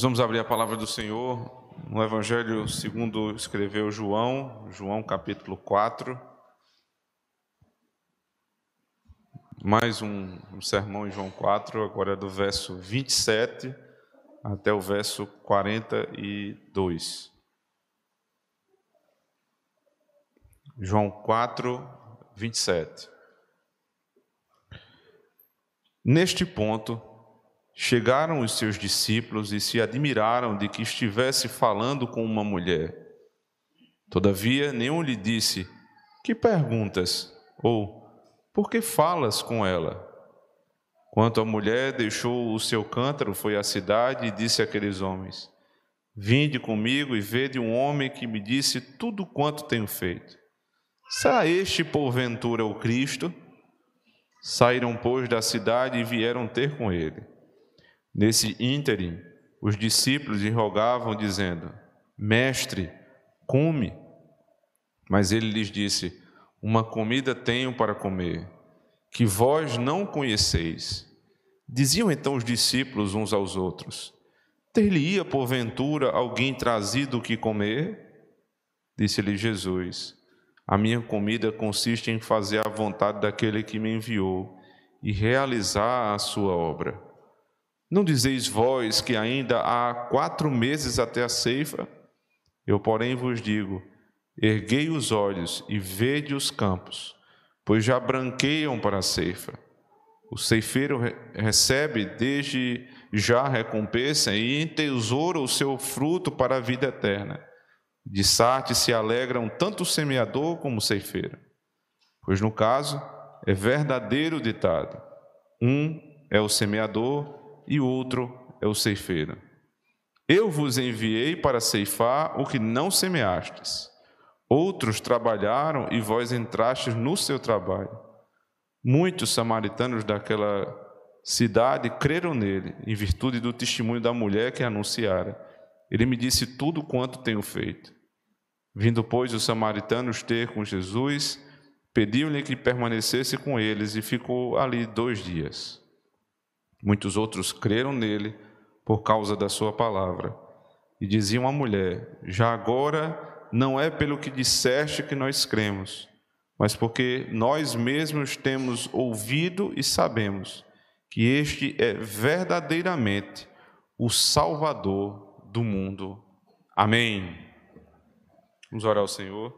Nós vamos abrir a palavra do Senhor no Evangelho segundo escreveu João, João capítulo 4. Mais um, um sermão em João 4, agora do verso 27 até o verso 42. João 4, 27. Neste ponto, chegaram os seus discípulos e se admiraram de que estivesse falando com uma mulher. Todavia, nenhum lhe disse: Que perguntas? Ou por que falas com ela? Quanto a mulher deixou o seu cântaro, foi à cidade e disse àqueles homens: Vinde comigo e vede um homem que me disse tudo quanto tenho feito. Será este, porventura, o Cristo? Saíram, pois, da cidade e vieram ter com ele. Nesse ínterim, os discípulos lhe rogavam, dizendo: Mestre, come. Mas ele lhes disse: Uma comida tenho para comer, que vós não conheceis. Diziam então os discípulos uns aos outros: Ter-lhe-ia porventura alguém trazido o que comer? Disse-lhe Jesus: a minha comida consiste em fazer a vontade daquele que me enviou e realizar a sua obra. Não dizeis vós que ainda há quatro meses até a ceifa? Eu, porém, vos digo: erguei os olhos e vede os campos, pois já branqueiam para a ceifa. O ceifeiro recebe desde já recompensa e entesoura o seu fruto para a vida eterna de Sarte se alegram tanto o semeador como o ceifeiro. Pois no caso, é verdadeiro ditado: um é o semeador e o outro é o ceifeiro. Eu vos enviei para ceifar o que não semeastes. Outros trabalharam e vós entrastes no seu trabalho. Muitos samaritanos daquela cidade creram nele, em virtude do testemunho da mulher que anunciara. Ele me disse tudo quanto tenho feito. Vindo, pois, os samaritanos ter com Jesus, pediu-lhe que permanecesse com eles e ficou ali dois dias. Muitos outros creram nele por causa da sua palavra e diziam à mulher: Já agora não é pelo que disseste que nós cremos, mas porque nós mesmos temos ouvido e sabemos que este é verdadeiramente o Salvador do mundo. Amém. Vamos orar ao Senhor.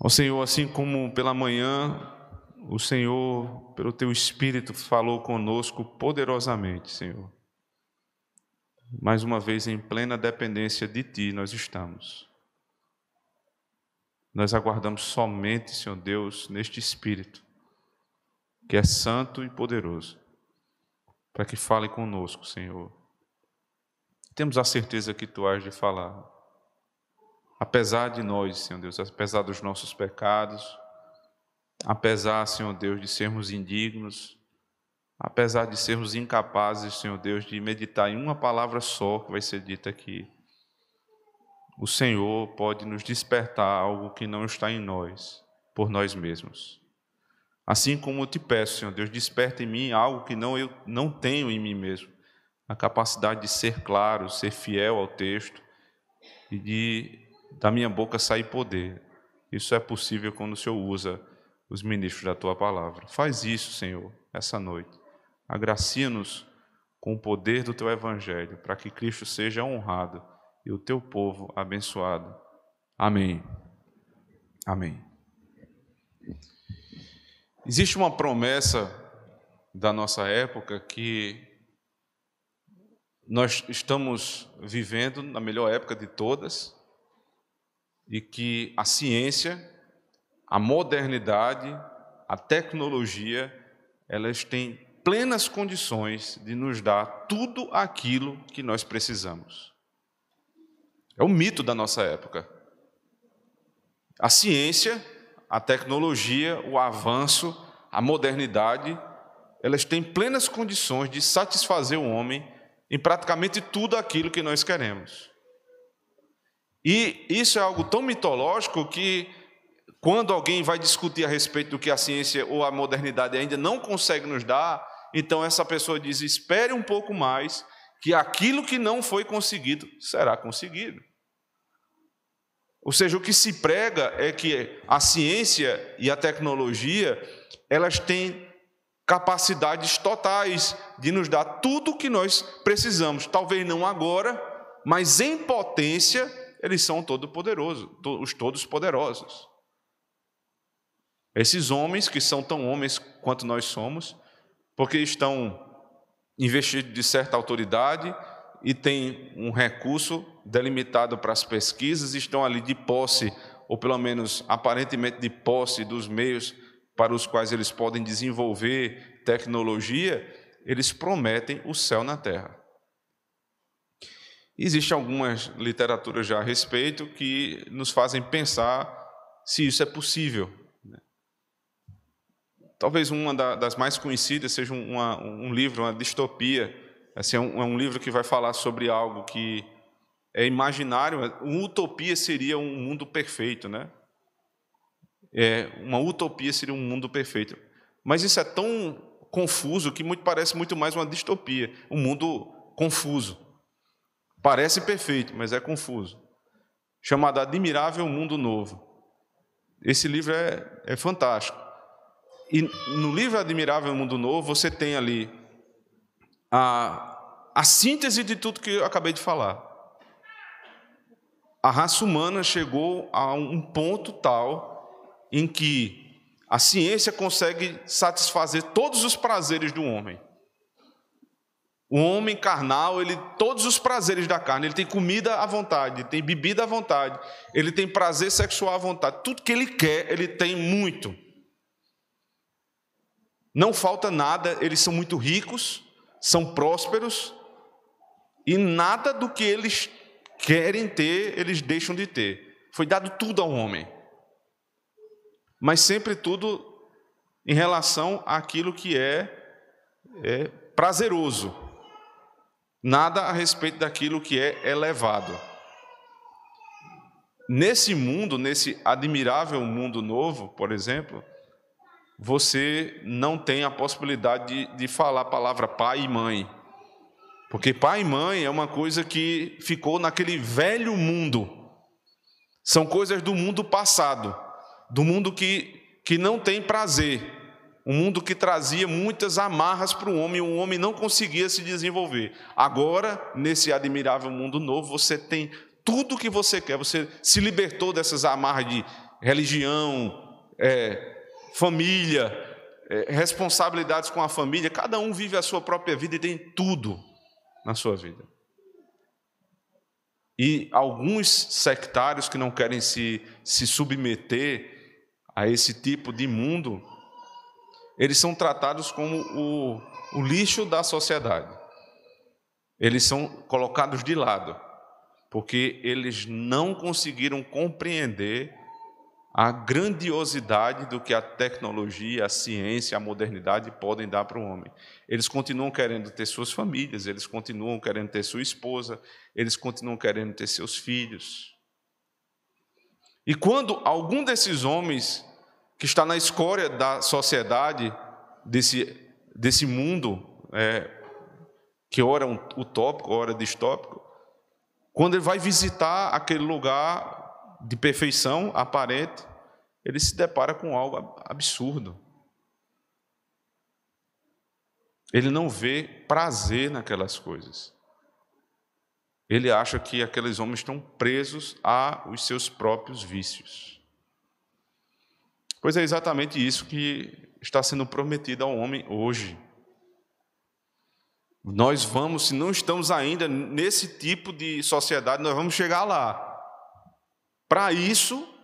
Ó Senhor, assim como pela manhã o Senhor, pelo teu Espírito, falou conosco poderosamente, Senhor. Mais uma vez, em plena dependência de Ti, nós estamos. Nós aguardamos somente, Senhor Deus, neste Espírito, que é santo e poderoso, para que fale conosco, Senhor. Temos a certeza que Tu has de falar apesar de nós, Senhor Deus, apesar dos nossos pecados, apesar, Senhor Deus, de sermos indignos, apesar de sermos incapazes, Senhor Deus, de meditar em uma palavra só que vai ser dita aqui, o Senhor pode nos despertar algo que não está em nós, por nós mesmos. Assim como eu te peço, Senhor Deus, desperta em mim algo que não eu não tenho em mim mesmo, a capacidade de ser claro, ser fiel ao texto e de da minha boca sair poder. Isso é possível quando o Senhor usa os ministros da tua palavra. Faz isso, Senhor, essa noite. Agracia-nos com o poder do teu evangelho, para que Cristo seja honrado e o teu povo abençoado. Amém. Amém. Existe uma promessa da nossa época que nós estamos vivendo na melhor época de todas, e que a ciência, a modernidade, a tecnologia, elas têm plenas condições de nos dar tudo aquilo que nós precisamos. É o mito da nossa época. A ciência, a tecnologia, o avanço, a modernidade, elas têm plenas condições de satisfazer o homem em praticamente tudo aquilo que nós queremos. E isso é algo tão mitológico que, quando alguém vai discutir a respeito do que a ciência ou a modernidade ainda não consegue nos dar, então essa pessoa diz: espere um pouco mais, que aquilo que não foi conseguido será conseguido. Ou seja, o que se prega é que a ciência e a tecnologia, elas têm capacidades totais de nos dar tudo o que nós precisamos. Talvez não agora, mas em potência, eles são todo poderosos, os todos poderosos. Esses homens que são tão homens quanto nós somos, porque estão investidos de certa autoridade e têm um recurso delimitado para as pesquisas, estão ali de posse, ou pelo menos aparentemente de posse dos meios para os quais eles podem desenvolver tecnologia, eles prometem o céu na terra. Existem algumas literaturas já a respeito que nos fazem pensar se isso é possível. Talvez uma das mais conhecidas seja uma, um livro, uma distopia. Assim, é, um, é um livro que vai falar sobre algo que é imaginário. Uma utopia seria um mundo perfeito, né? É, uma utopia seria um mundo perfeito. Mas isso é tão confuso que muito, parece muito mais uma distopia, um mundo confuso. Parece perfeito, mas é confuso. Chamado Admirável Mundo Novo. Esse livro é, é fantástico. E no livro Admirável Mundo Novo, você tem ali a, a síntese de tudo que eu acabei de falar. A raça humana chegou a um ponto tal em que a ciência consegue satisfazer todos os prazeres do homem. O homem carnal, ele todos os prazeres da carne, ele tem comida à vontade, tem bebida à vontade, ele tem prazer sexual à vontade, tudo que ele quer, ele tem muito. Não falta nada, eles são muito ricos, são prósperos e nada do que eles querem ter, eles deixam de ter. Foi dado tudo ao homem. Mas sempre tudo em relação àquilo que é, é prazeroso nada a respeito daquilo que é elevado. Nesse mundo, nesse admirável mundo novo, por exemplo, você não tem a possibilidade de, de falar a palavra pai e mãe. Porque pai e mãe é uma coisa que ficou naquele velho mundo. São coisas do mundo passado, do mundo que, que não tem prazer, um mundo que trazia muitas amarras para o homem, o homem não conseguia se desenvolver. Agora, nesse admirável mundo novo, você tem tudo o que você quer, você se libertou dessas amarras de religião, é, família, é, responsabilidades com a família. Cada um vive a sua própria vida e tem tudo na sua vida. E alguns sectários que não querem se, se submeter a esse tipo de mundo, eles são tratados como o, o lixo da sociedade. Eles são colocados de lado, porque eles não conseguiram compreender a grandiosidade do que a tecnologia, a ciência, a modernidade podem dar para o homem. Eles continuam querendo ter suas famílias, eles continuam querendo ter sua esposa, eles continuam querendo ter seus filhos. E quando algum desses homens que está na escória da sociedade, desse, desse mundo, é, que ora é utópico, ora distópico, quando ele vai visitar aquele lugar de perfeição aparente, ele se depara com algo absurdo. Ele não vê prazer naquelas coisas. Ele acha que aqueles homens estão presos aos seus próprios vícios. Pois é exatamente isso que está sendo prometido ao homem hoje. Nós vamos, se não estamos ainda nesse tipo de sociedade, nós vamos chegar lá. Para isso,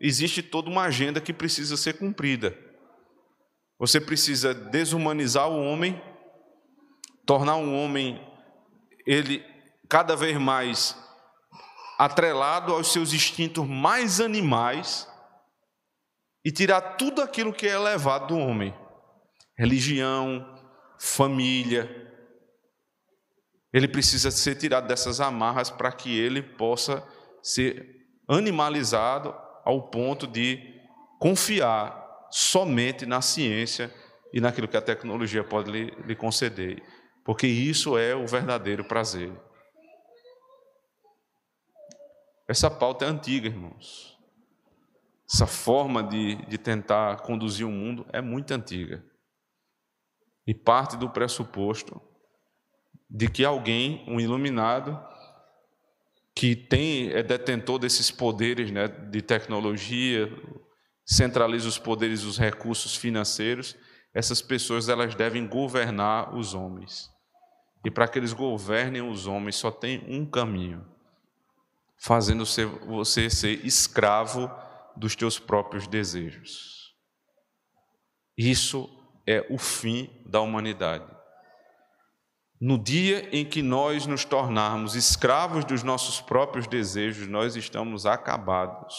existe toda uma agenda que precisa ser cumprida. Você precisa desumanizar o homem, tornar o homem ele cada vez mais atrelado aos seus instintos mais animais e tirar tudo aquilo que é elevado do homem: religião, família. Ele precisa ser tirado dessas amarras para que ele possa ser animalizado ao ponto de confiar somente na ciência e naquilo que a tecnologia pode lhe, lhe conceder, porque isso é o verdadeiro prazer. Essa pauta é antiga, irmãos. Essa forma de, de tentar conduzir o mundo é muito antiga. E parte do pressuposto de que alguém, um iluminado, que tem é detentor desses poderes né, de tecnologia, centraliza os poderes dos recursos financeiros, essas pessoas elas devem governar os homens. E para que eles governem os homens só tem um caminho: fazendo você ser escravo dos teus próprios desejos. Isso é o fim da humanidade. No dia em que nós nos tornarmos escravos dos nossos próprios desejos, nós estamos acabados.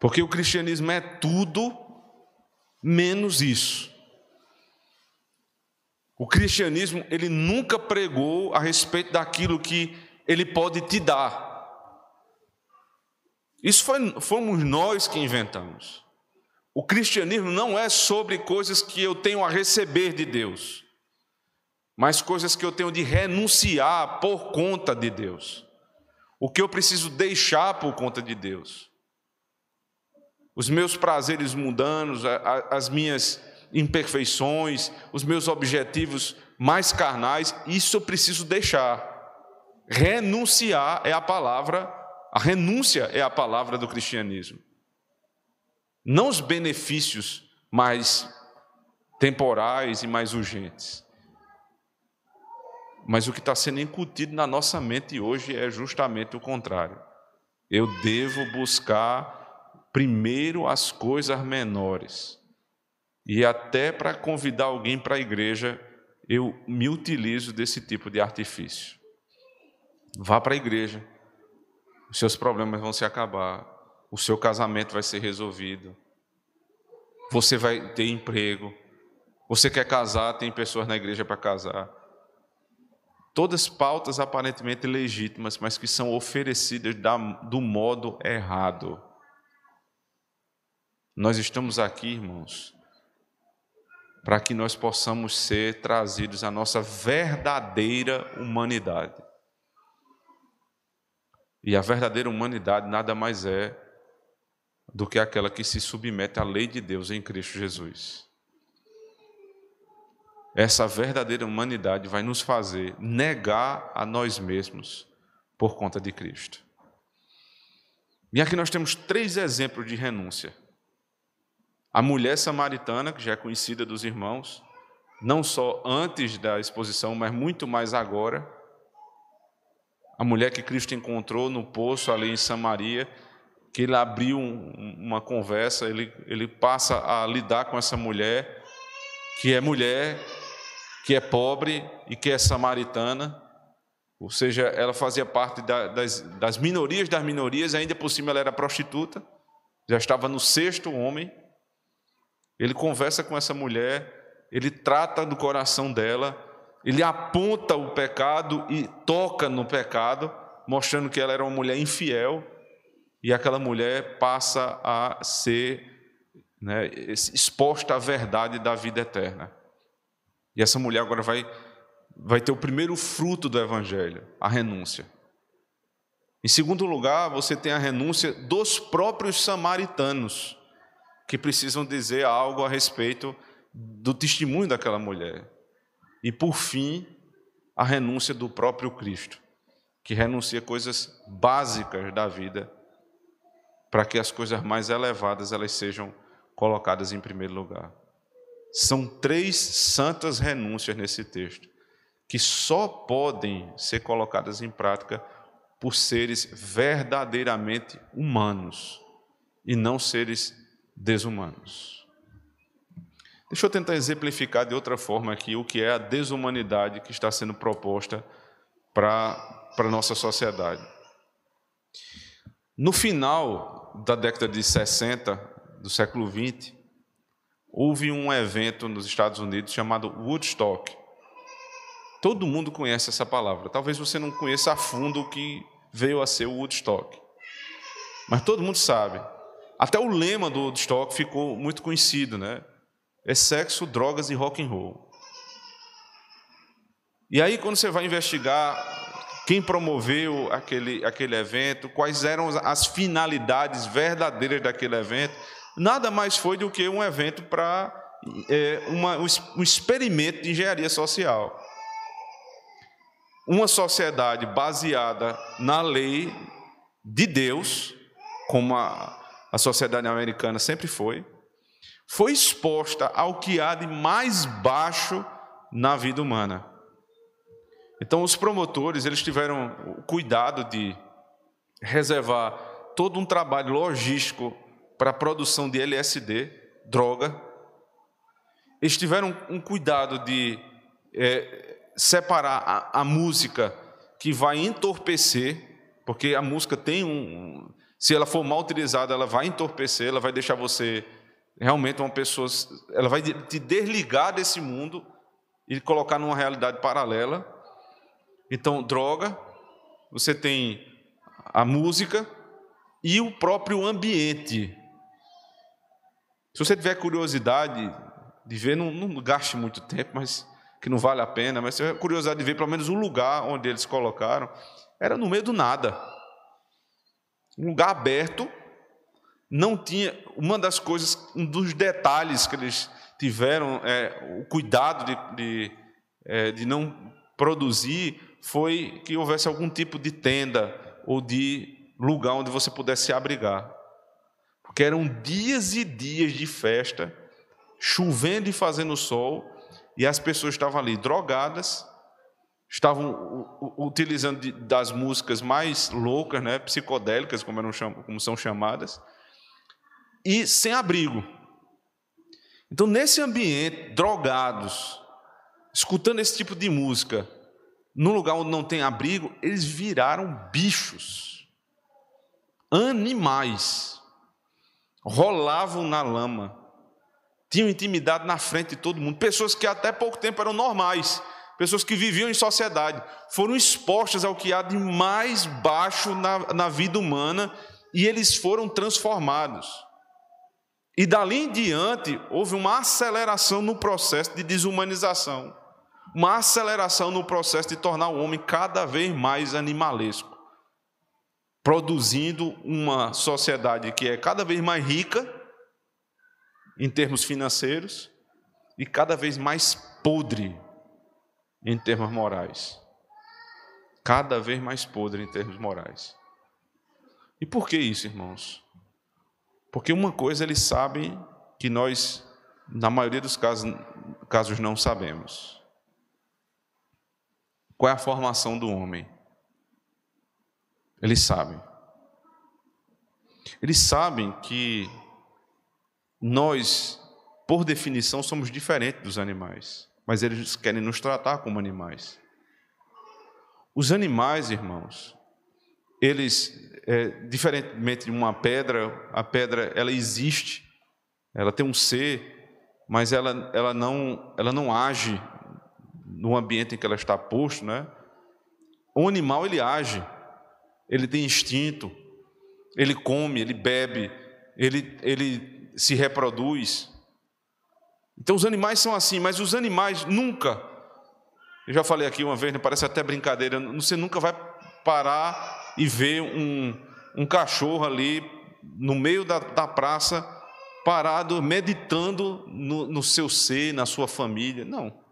Porque o cristianismo é tudo menos isso. O cristianismo, ele nunca pregou a respeito daquilo que ele pode te dar. Isso foi, fomos nós que inventamos. O cristianismo não é sobre coisas que eu tenho a receber de Deus, mas coisas que eu tenho de renunciar por conta de Deus. O que eu preciso deixar por conta de Deus os meus prazeres mundanos, as minhas imperfeições, os meus objetivos mais carnais, isso eu preciso deixar. Renunciar é a palavra, a renúncia é a palavra do cristianismo. Não os benefícios mais temporais e mais urgentes. Mas o que está sendo incutido na nossa mente hoje é justamente o contrário. Eu devo buscar primeiro as coisas menores. E até para convidar alguém para a igreja, eu me utilizo desse tipo de artifício. Vá para a igreja, os seus problemas vão se acabar, o seu casamento vai ser resolvido, você vai ter emprego, você quer casar, tem pessoas na igreja para casar. Todas pautas aparentemente legítimas, mas que são oferecidas do modo errado. Nós estamos aqui, irmãos, para que nós possamos ser trazidos à nossa verdadeira humanidade. E a verdadeira humanidade nada mais é do que aquela que se submete à lei de Deus em Cristo Jesus. Essa verdadeira humanidade vai nos fazer negar a nós mesmos por conta de Cristo. E aqui nós temos três exemplos de renúncia. A mulher samaritana, que já é conhecida dos irmãos, não só antes da exposição, mas muito mais agora. A mulher que Cristo encontrou no poço ali em Samaria, que ele abriu um, uma conversa, ele, ele passa a lidar com essa mulher, que é mulher, que é pobre e que é samaritana. Ou seja, ela fazia parte da, das, das minorias das minorias, ainda por cima ela era prostituta, já estava no sexto homem. Ele conversa com essa mulher, ele trata do coração dela, ele aponta o pecado e toca no pecado, mostrando que ela era uma mulher infiel, e aquela mulher passa a ser né, exposta à verdade da vida eterna. E essa mulher agora vai, vai ter o primeiro fruto do Evangelho, a renúncia. Em segundo lugar, você tem a renúncia dos próprios samaritanos que precisam dizer algo a respeito do testemunho daquela mulher. E, por fim, a renúncia do próprio Cristo, que renuncia coisas básicas da vida para que as coisas mais elevadas elas sejam colocadas em primeiro lugar. São três santas renúncias nesse texto, que só podem ser colocadas em prática por seres verdadeiramente humanos e não seres desumanos. Deixa eu tentar exemplificar de outra forma aqui o que é a desumanidade que está sendo proposta para a nossa sociedade. No final da década de 60 do século 20, houve um evento nos Estados Unidos chamado Woodstock. Todo mundo conhece essa palavra. Talvez você não conheça a fundo o que veio a ser o Woodstock. Mas todo mundo sabe Até o lema do Woodstock ficou muito conhecido, né? É sexo, drogas e rock and roll. E aí, quando você vai investigar quem promoveu aquele, aquele evento, quais eram as finalidades verdadeiras daquele evento, nada mais foi do que um evento para é, um experimento de engenharia social. Uma sociedade baseada na lei de Deus, como a, a sociedade americana sempre foi, foi exposta ao que há de mais baixo na vida humana. Então, os promotores eles tiveram o cuidado de reservar todo um trabalho logístico para a produção de LSD, droga. Eles tiveram um cuidado de é, separar a, a, música que vai entorpecer, porque a música tem um. Se ela for mal utilizada, ela vai entorpecer, ela vai deixar você realmente uma pessoa. Ela vai te desligar desse mundo e colocar numa realidade paralela. Então, droga, você tem a música e o próprio ambiente. Se você tiver curiosidade de ver, não, não gaste muito tempo, mas que não vale a pena, mas se tiver curiosidade de ver pelo menos o lugar onde eles colocaram, era no meio do nada. Um lugar aberto, não tinha. Uma das coisas, um dos detalhes que eles tiveram, é, o cuidado de, de, é, de não produzir, foi que houvesse algum tipo de tenda ou de lugar onde você pudesse se abrigar. Porque eram dias e dias de festa, chovendo e fazendo sol, e as pessoas estavam ali drogadas, estavam utilizando das músicas mais loucas, né, psicodélicas, como, eram, como são chamadas, e sem abrigo. Então, nesse ambiente, drogados, escutando esse tipo de música, num lugar onde não tem abrigo, eles viraram bichos, animais, rolavam na lama, tinham intimidade na frente de todo mundo, pessoas que até pouco tempo eram normais, pessoas que viviam em sociedade, foram expostas ao que há de mais baixo na, na vida humana e eles foram transformados. E dali em diante, houve uma aceleração no processo de desumanização uma aceleração no processo de tornar o homem cada vez mais animalesco, produzindo uma sociedade que é cada vez mais rica em termos financeiros e cada vez mais podre em termos morais. Cada vez mais podre em termos morais. E por que isso, irmãos? Porque uma coisa eles sabem que nós, na maioria dos casos, casos não sabemos. Qual é a formação do homem? Eles sabem. Eles sabem que nós, por definição, somos diferentes dos animais, mas eles querem nos tratar como animais. Os animais, irmãos, eles, é, diferentemente de uma pedra, a pedra ela existe, ela tem um ser, mas ela, ela, não, ela não age no ambiente em que ela está posto, né? O animal ele age, ele tem instinto, ele come, ele bebe, ele, ele se reproduz. Então os animais são assim, mas os animais nunca, eu já falei aqui uma vez, né, parece até brincadeira, você nunca vai parar e ver um, um cachorro ali no meio da, da praça, parado, meditando no, no seu ser, na sua família. Não.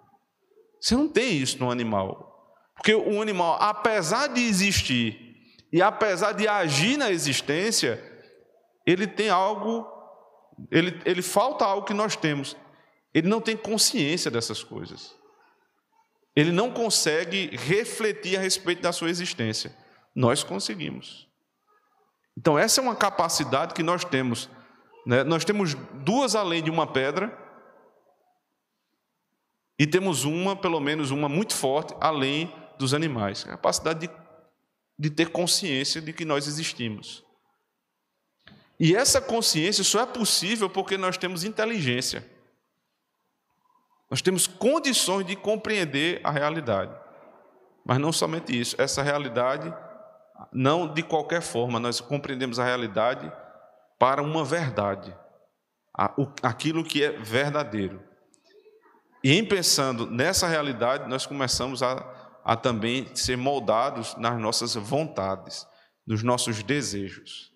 Você não tem isso no animal. Porque o animal, apesar de existir e apesar de agir na existência, ele tem algo, ele, ele falta algo que nós temos. Ele não tem consciência dessas coisas. Ele não consegue refletir a respeito da sua existência. Nós conseguimos. Então, essa é uma capacidade que nós temos. Né? Nós temos duas além de uma pedra, e temos uma, pelo menos uma muito forte, além dos animais, a capacidade de, de ter consciência de que nós existimos. E essa consciência só é possível porque nós temos inteligência. Nós temos condições de compreender a realidade. Mas não somente isso, essa realidade, não de qualquer forma, nós compreendemos a realidade para uma verdade, aquilo que é verdadeiro. E em pensando nessa realidade, nós começamos a, a também ser moldados nas nossas vontades, nos nossos desejos.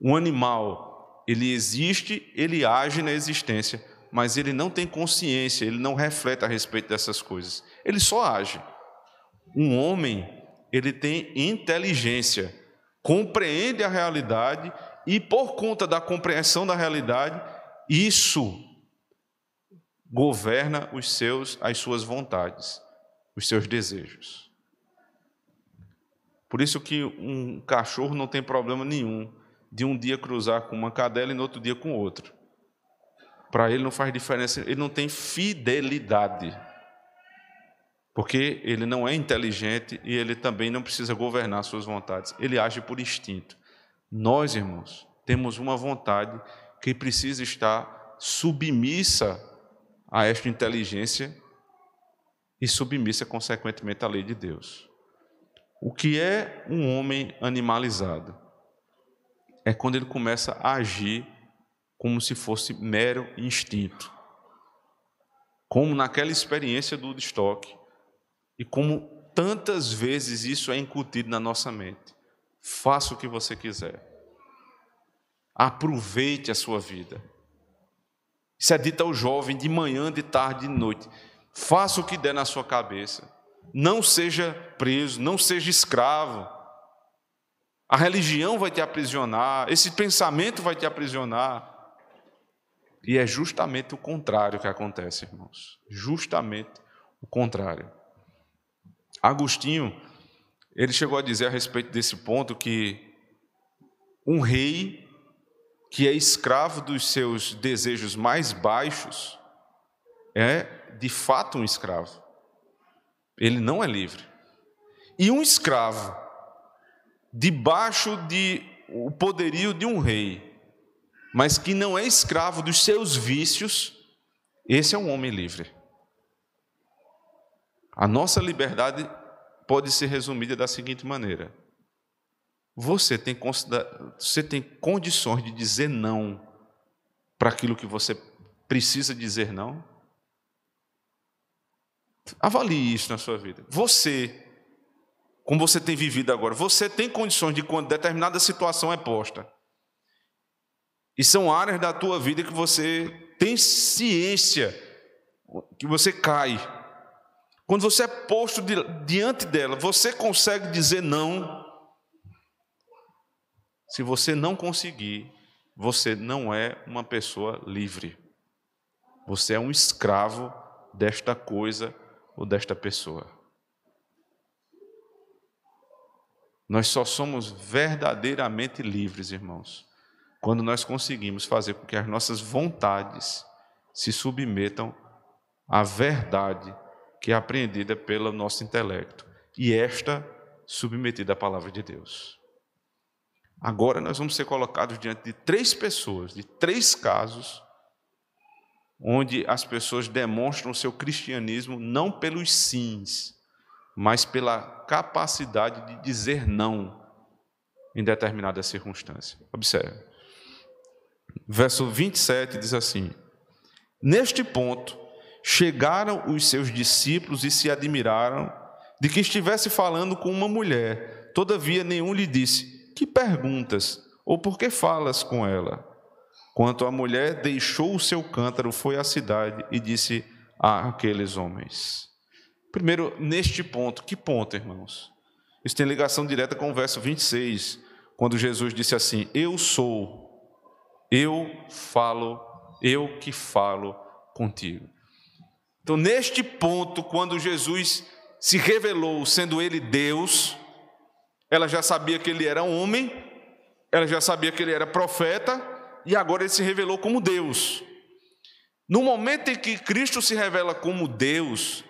Um animal, ele existe, ele age na existência, mas ele não tem consciência, ele não reflete a respeito dessas coisas. Ele só age. Um homem, ele tem inteligência, compreende a realidade e por conta da compreensão da realidade, isso governa os seus as suas vontades, os seus desejos. Por isso que um cachorro não tem problema nenhum de um dia cruzar com uma cadela e no outro dia com outra. Para ele não faz diferença, ele não tem fidelidade. Porque ele não é inteligente e ele também não precisa governar suas vontades. Ele age por instinto. Nós, irmãos, temos uma vontade que precisa estar submissa a esta inteligência e submissa, consequentemente, à lei de Deus. O que é um homem animalizado? É quando ele começa a agir como se fosse mero instinto. Como naquela experiência do estoque, e como tantas vezes isso é incutido na nossa mente. Faça o que você quiser. Aproveite a sua vida. Isso é dito ao jovem de manhã, de tarde, de noite. Faça o que der na sua cabeça. Não seja preso, não seja escravo. A religião vai te aprisionar, esse pensamento vai te aprisionar. E é justamente o contrário que acontece, irmãos. Justamente o contrário. Agostinho, ele chegou a dizer a respeito desse ponto que um rei que é escravo dos seus desejos mais baixos é de fato um escravo. Ele não é livre. E um escravo debaixo de o poderio de um rei, mas que não é escravo dos seus vícios, esse é um homem livre. A nossa liberdade pode ser resumida da seguinte maneira: você tem, você tem condições de dizer não para aquilo que você precisa dizer não? Avalie isso na sua vida. Você, como você tem vivido agora, você tem condições de quando determinada situação é posta. E são áreas da tua vida que você tem ciência que você cai. Quando você é posto diante dela, você consegue dizer não se você não conseguir, você não é uma pessoa livre. Você é um escravo desta coisa ou desta pessoa. Nós só somos verdadeiramente livres, irmãos, quando nós conseguimos fazer com que as nossas vontades se submetam à verdade que é apreendida pelo nosso intelecto e esta submetida à palavra de Deus. Agora nós vamos ser colocados diante de três pessoas, de três casos, onde as pessoas demonstram o seu cristianismo não pelos sims, mas pela capacidade de dizer não em determinada circunstância. Observe. Verso 27 diz assim: Neste ponto, chegaram os seus discípulos e se admiraram de que estivesse falando com uma mulher. Todavia, nenhum lhe disse: que perguntas? Ou por que falas com ela? Quanto a mulher deixou o seu cântaro, foi à cidade e disse a aqueles homens. Primeiro, neste ponto, que ponto, irmãos? Isso tem ligação direta com o verso 26, quando Jesus disse assim: Eu sou, eu falo, eu que falo contigo. Então, neste ponto, quando Jesus se revelou, sendo Ele Deus, ela já sabia que ele era homem, ela já sabia que ele era profeta, e agora ele se revelou como Deus. No momento em que Cristo se revela como Deus,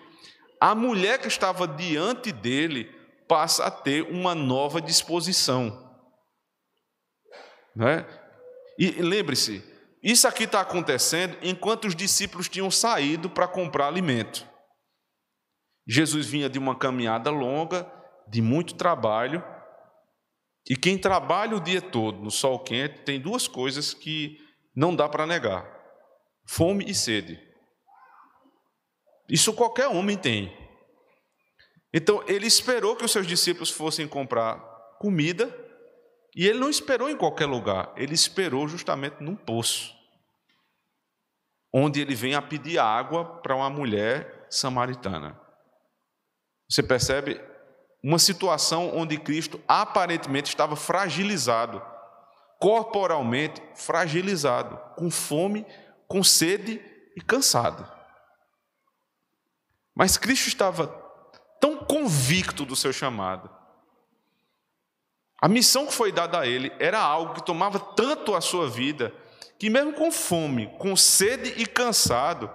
a mulher que estava diante dele passa a ter uma nova disposição. Né? E lembre-se, isso aqui está acontecendo enquanto os discípulos tinham saído para comprar alimento. Jesus vinha de uma caminhada longa, de muito trabalho, E quem trabalha o dia todo no sol quente tem duas coisas que não dá para negar: fome e sede. Isso qualquer homem tem. Então ele esperou que os seus discípulos fossem comprar comida, e ele não esperou em qualquer lugar, ele esperou justamente num poço, onde ele vem a pedir água para uma mulher samaritana. Você percebe uma situação onde Cristo aparentemente estava fragilizado, corporalmente fragilizado, com fome, com sede e cansado. Mas Cristo estava tão convicto do seu chamado. A missão que foi dada a ele era algo que tomava tanto a sua vida, que mesmo com fome, com sede e cansado,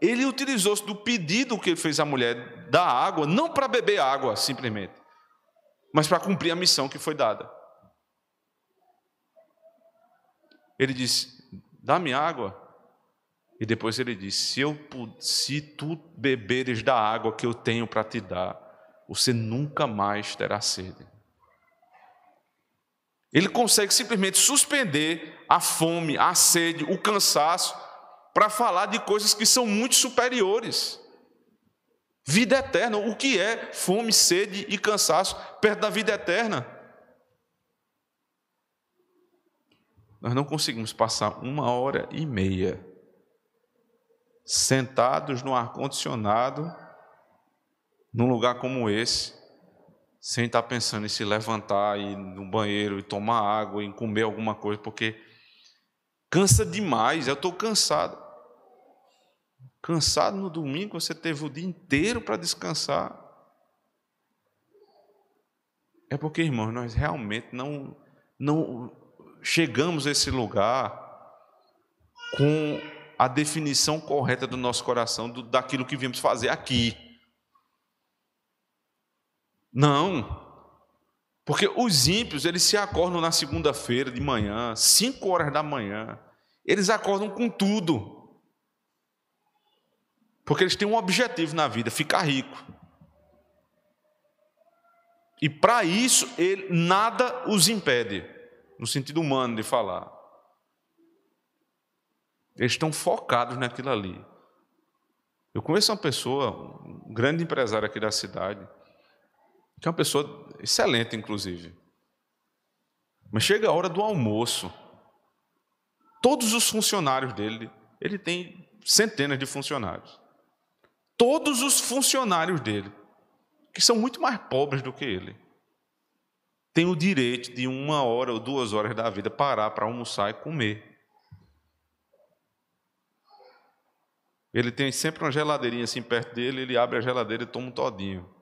ele utilizou-se do pedido que ele fez à mulher da água, não para beber água simplesmente, mas para cumprir a missão que foi dada. Ele disse: Dá-me água. E depois ele disse: se, eu, se tu beberes da água que eu tenho para te dar, você nunca mais terá sede. Ele consegue simplesmente suspender a fome, a sede, o cansaço, para falar de coisas que são muito superiores. Vida eterna, o que é fome, sede e cansaço perto da vida eterna? Nós não conseguimos passar uma hora e meia sentados no ar-condicionado, num lugar como esse, sem estar pensando em se levantar, ir no banheiro, e tomar água, em comer alguma coisa, porque cansa demais, eu estou cansado. Cansado no domingo, você teve o dia inteiro para descansar. É porque, irmãos, nós realmente não, não chegamos a esse lugar com a definição correta do nosso coração do, daquilo que viemos fazer aqui. Não. Porque os ímpios, eles se acordam na segunda-feira de manhã, cinco horas da manhã. Eles acordam com tudo. Porque eles têm um objetivo na vida, ficar rico. E para isso, ele, nada os impede, no sentido humano de falar. Eles estão focados naquilo ali. Eu conheço uma pessoa, um grande empresário aqui da cidade, que é uma pessoa excelente, inclusive. Mas chega a hora do almoço. Todos os funcionários dele, ele tem centenas de funcionários todos os funcionários dele, que são muito mais pobres do que ele, têm o direito de uma hora ou duas horas da vida parar para almoçar e comer. Ele tem sempre uma geladeirinha assim perto dele, ele abre a geladeira e toma um todinho.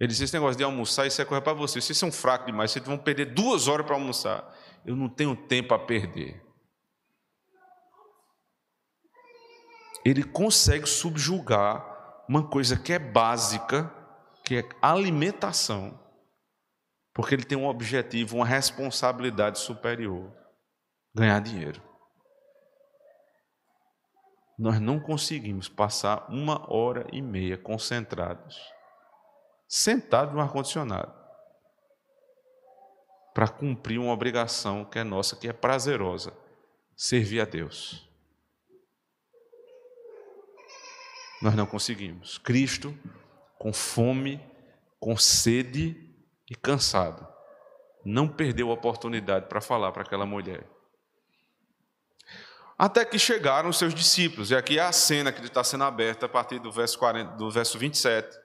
Ele diz: esse negócio de almoçar, isso é coisa para vocês. Vocês são fracos demais, vocês vão perder duas horas para almoçar. Eu não tenho tempo a perder. Ele consegue subjugar uma coisa que é básica, que é alimentação, porque ele tem um objetivo, uma responsabilidade superior: ganhar dinheiro. Nós não conseguimos passar uma hora e meia concentrados, sentados no ar-condicionado, para cumprir uma obrigação que é nossa, que é prazerosa: servir a Deus. Nós não conseguimos. Cristo, com fome, com sede e cansado, não perdeu a oportunidade para falar para aquela mulher. Até que chegaram os seus discípulos, e aqui é a cena que está sendo aberta a partir do verso, 40, do verso 27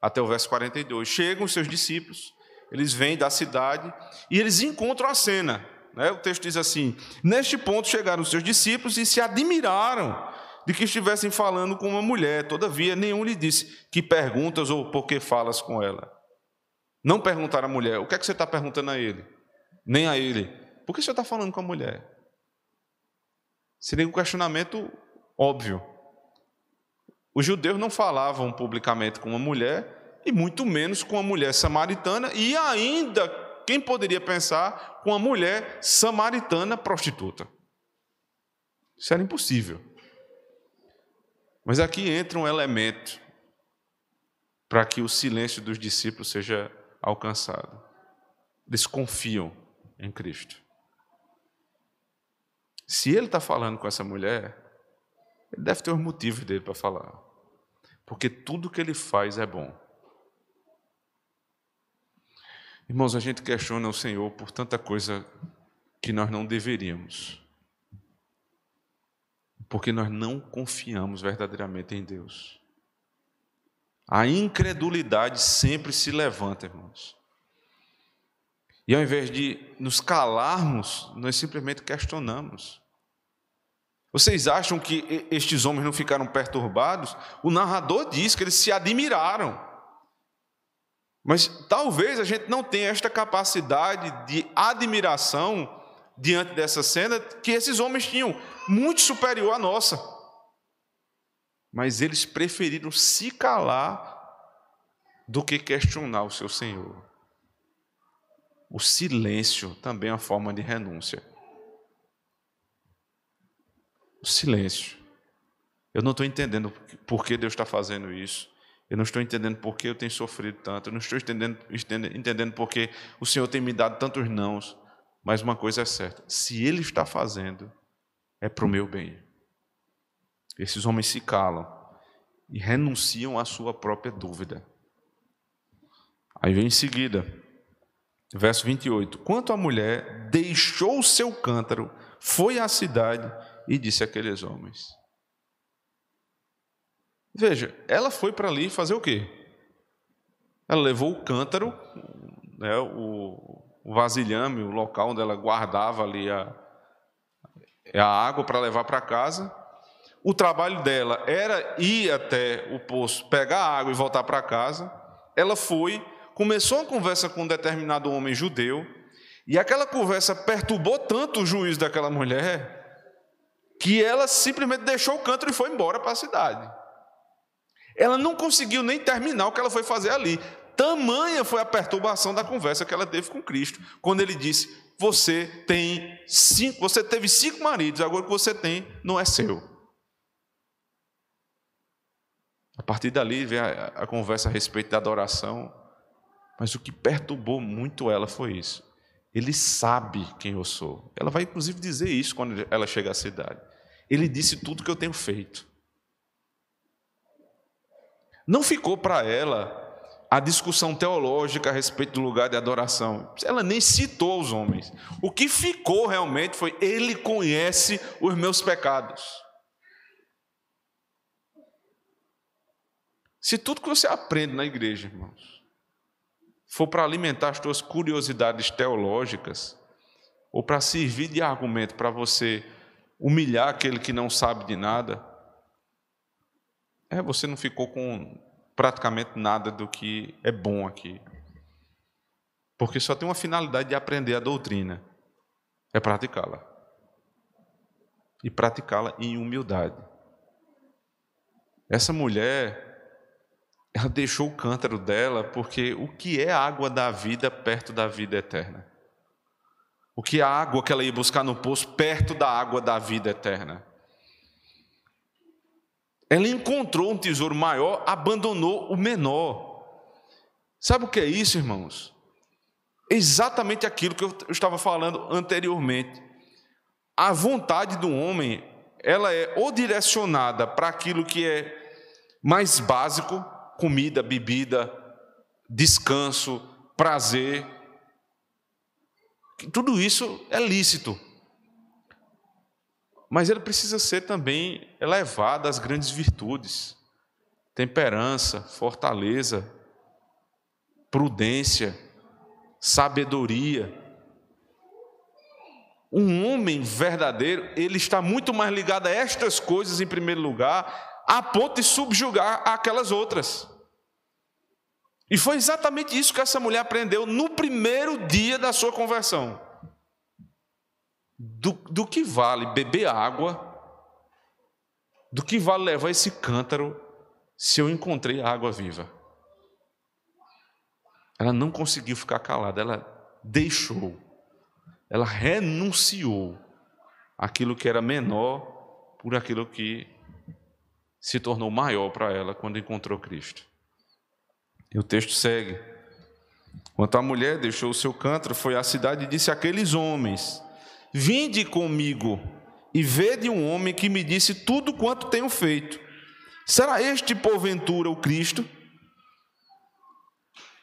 até o verso 42. Chegam os seus discípulos, eles vêm da cidade e eles encontram a cena. Né? O texto diz assim: Neste ponto chegaram os seus discípulos e se admiraram de que estivessem falando com uma mulher. Todavia, nenhum lhe disse que perguntas ou por que falas com ela. Não perguntaram à mulher, o que é que você está perguntando a ele? Nem a ele, por que você está falando com a mulher? Seria um questionamento óbvio. Os judeus não falavam publicamente com uma mulher, e muito menos com uma mulher samaritana, e ainda, quem poderia pensar, com uma mulher samaritana prostituta? Isso era impossível. Mas aqui entra um elemento para que o silêncio dos discípulos seja alcançado. Eles confiam em Cristo. Se ele está falando com essa mulher, ele deve ter os motivos dele para falar. Porque tudo que ele faz é bom. Irmãos, a gente questiona o Senhor por tanta coisa que nós não deveríamos. Porque nós não confiamos verdadeiramente em Deus. A incredulidade sempre se levanta, irmãos. E ao invés de nos calarmos, nós simplesmente questionamos. Vocês acham que estes homens não ficaram perturbados? O narrador diz que eles se admiraram. Mas talvez a gente não tenha esta capacidade de admiração diante dessa cena que esses homens tinham, muito superior à nossa. Mas eles preferiram se calar do que questionar o seu Senhor. O silêncio também é uma forma de renúncia. O silêncio. Eu não estou entendendo por que Deus está fazendo isso. Eu não estou entendendo por que eu tenho sofrido tanto. Eu não estou entendendo, entendendo por que o Senhor tem me dado tantos nãos. Mas uma coisa é certa: se Ele está fazendo, é para o meu bem. Esses homens se calam e renunciam à sua própria dúvida. Aí vem em seguida, verso 28. Quanto a mulher deixou o seu cântaro, foi à cidade e disse àqueles homens. Veja, ela foi para ali fazer o quê? Ela levou o cântaro, né, o, o vasilhame, o local onde ela guardava ali a, a água para levar para casa. O trabalho dela era ir até o poço, pegar a água e voltar para casa. Ela foi, começou a conversa com um determinado homem judeu, e aquela conversa perturbou tanto o juiz daquela mulher que ela simplesmente deixou o cântaro e foi embora para a cidade. Ela não conseguiu nem terminar o que ela foi fazer ali. Tamanha foi a perturbação da conversa que ela teve com Cristo, quando ele disse: Você tem cinco, você teve cinco maridos, agora o que você tem não é seu. A partir dali vem a, a conversa a respeito da adoração, mas o que perturbou muito ela foi isso. Ele sabe quem eu sou. Ela vai inclusive dizer isso quando ela chega à cidade. Ele disse tudo que eu tenho feito. Não ficou para ela a discussão teológica a respeito do lugar de adoração. Ela nem citou os homens. O que ficou realmente foi: Ele conhece os meus pecados. Se tudo que você aprende na igreja, irmãos, for para alimentar as suas curiosidades teológicas, ou para servir de argumento para você humilhar aquele que não sabe de nada, é, você não ficou com praticamente nada do que é bom aqui. Porque só tem uma finalidade de aprender a doutrina, é praticá-la. E praticá-la em humildade. Essa mulher, ela deixou o cântaro dela, porque o que é água da vida perto da vida eterna? O que é a água que ela ia buscar no poço perto da água da vida eterna? Ela encontrou um tesouro maior, abandonou o menor. Sabe o que é isso, irmãos? Exatamente aquilo que eu estava falando anteriormente. A vontade do homem, ela é ou direcionada para aquilo que é mais básico, comida, bebida, descanso, prazer, tudo isso é lícito. Mas ele precisa ser também elevado às grandes virtudes: temperança, fortaleza, prudência, sabedoria. Um homem verdadeiro, ele está muito mais ligado a estas coisas em primeiro lugar, a ponto de subjugar aquelas outras. E foi exatamente isso que essa mulher aprendeu no primeiro dia da sua conversão. Do, do que vale beber água, do que vale levar esse cântaro se eu encontrei água viva. Ela não conseguiu ficar calada, ela deixou, ela renunciou aquilo que era menor por aquilo que se tornou maior para ela quando encontrou Cristo. E o texto segue. Quanto a mulher deixou o seu canto, foi à cidade e disse àqueles homens: Vinde comigo e vede um homem que me disse tudo quanto tenho feito. Será este, porventura, o Cristo?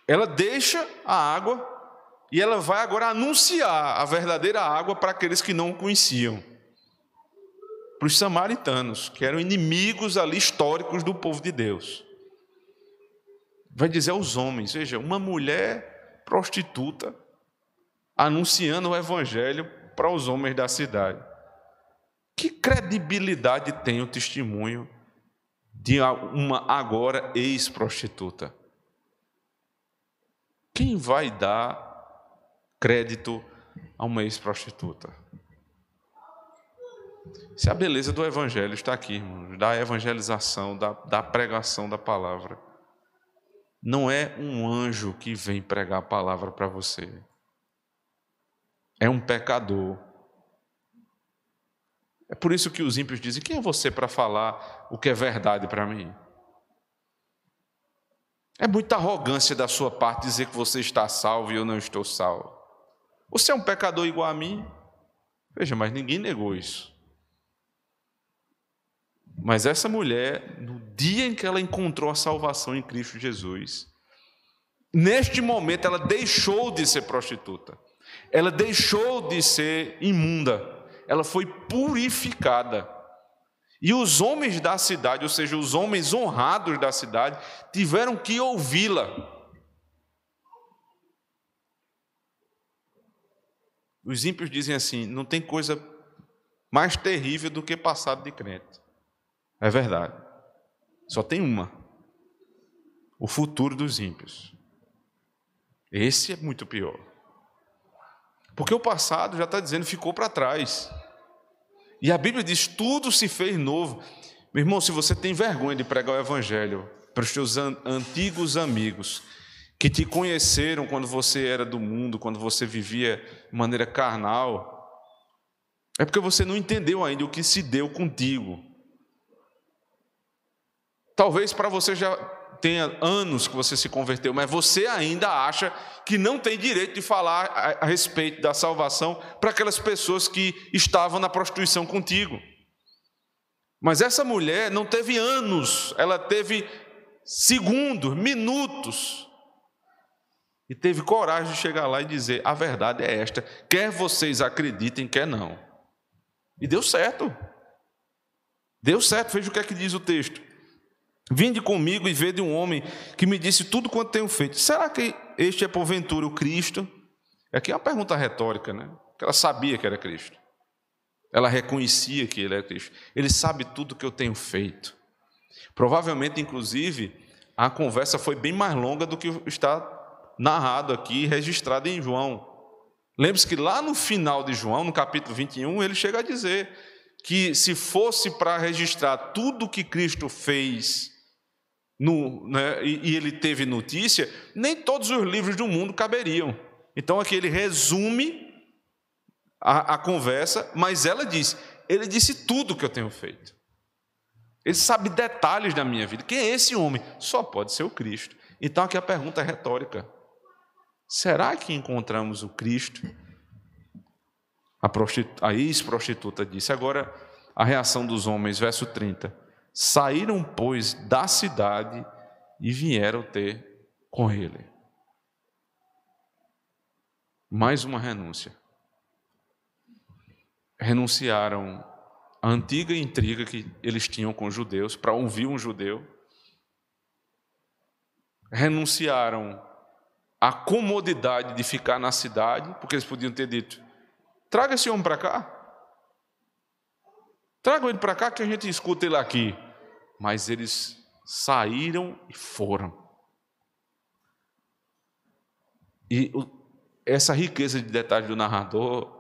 Ela deixa a água e ela vai agora anunciar a verdadeira água para aqueles que não conheciam. Para os samaritanos, que eram inimigos ali históricos do povo de Deus. Vai dizer aos homens: veja, uma mulher prostituta anunciando o evangelho para os homens da cidade. Que credibilidade tem o testemunho de uma agora ex-prostituta? Quem vai dar crédito a uma ex-prostituta? Se a beleza do Evangelho está aqui, irmãos, da evangelização, da, da pregação da palavra. Não é um anjo que vem pregar a palavra para você. É um pecador. É por isso que os ímpios dizem: quem é você para falar o que é verdade para mim? É muita arrogância da sua parte dizer que você está salvo e eu não estou salvo. Você é um pecador igual a mim? Veja, mas ninguém negou isso. Mas essa mulher, no dia em que ela encontrou a salvação em Cristo Jesus, neste momento ela deixou de ser prostituta, ela deixou de ser imunda, ela foi purificada. E os homens da cidade, ou seja, os homens honrados da cidade, tiveram que ouvi-la. Os ímpios dizem assim: não tem coisa mais terrível do que passado de crente. É verdade. Só tem uma: o futuro dos ímpios. Esse é muito pior. Porque o passado já está dizendo ficou para trás. E a Bíblia diz: tudo se fez novo. Meu irmão, se você tem vergonha de pregar o Evangelho para os teus antigos amigos, que te conheceram quando você era do mundo, quando você vivia de maneira carnal, é porque você não entendeu ainda o que se deu contigo. Talvez para você já tenha anos que você se converteu, mas você ainda acha que não tem direito de falar a, a respeito da salvação para aquelas pessoas que estavam na prostituição contigo. Mas essa mulher não teve anos, ela teve segundos, minutos, e teve coragem de chegar lá e dizer: a verdade é esta, quer vocês acreditem, quer não. E deu certo. Deu certo, veja o que é que diz o texto. Vinde comigo e vede um homem que me disse tudo quanto tenho feito. Será que este é porventura o Cristo? Aqui é uma pergunta retórica, né? Porque ela sabia que era Cristo. Ela reconhecia que ele era Cristo. Ele sabe tudo que eu tenho feito. Provavelmente, inclusive, a conversa foi bem mais longa do que está narrado aqui, registrado em João. Lembre-se que lá no final de João, no capítulo 21, ele chega a dizer que se fosse para registrar tudo que Cristo fez no, né, e, e ele teve notícia, nem todos os livros do mundo caberiam. Então aqui ele resume a, a conversa, mas ela diz: ele disse tudo que eu tenho feito. Ele sabe detalhes da minha vida. Quem é esse homem? Só pode ser o Cristo. Então aqui a pergunta é retórica: será que encontramos o Cristo? A, a ex-prostituta disse. Agora, a reação dos homens, verso 30. Saíram, pois, da cidade e vieram ter com ele. Mais uma renúncia. Renunciaram à antiga intriga que eles tinham com os judeus para ouvir um judeu. Renunciaram à comodidade de ficar na cidade, porque eles podiam ter dito: traga esse homem para cá. Traga ele para cá que a gente escuta ele aqui mas eles saíram e foram. E essa riqueza de detalhes do narrador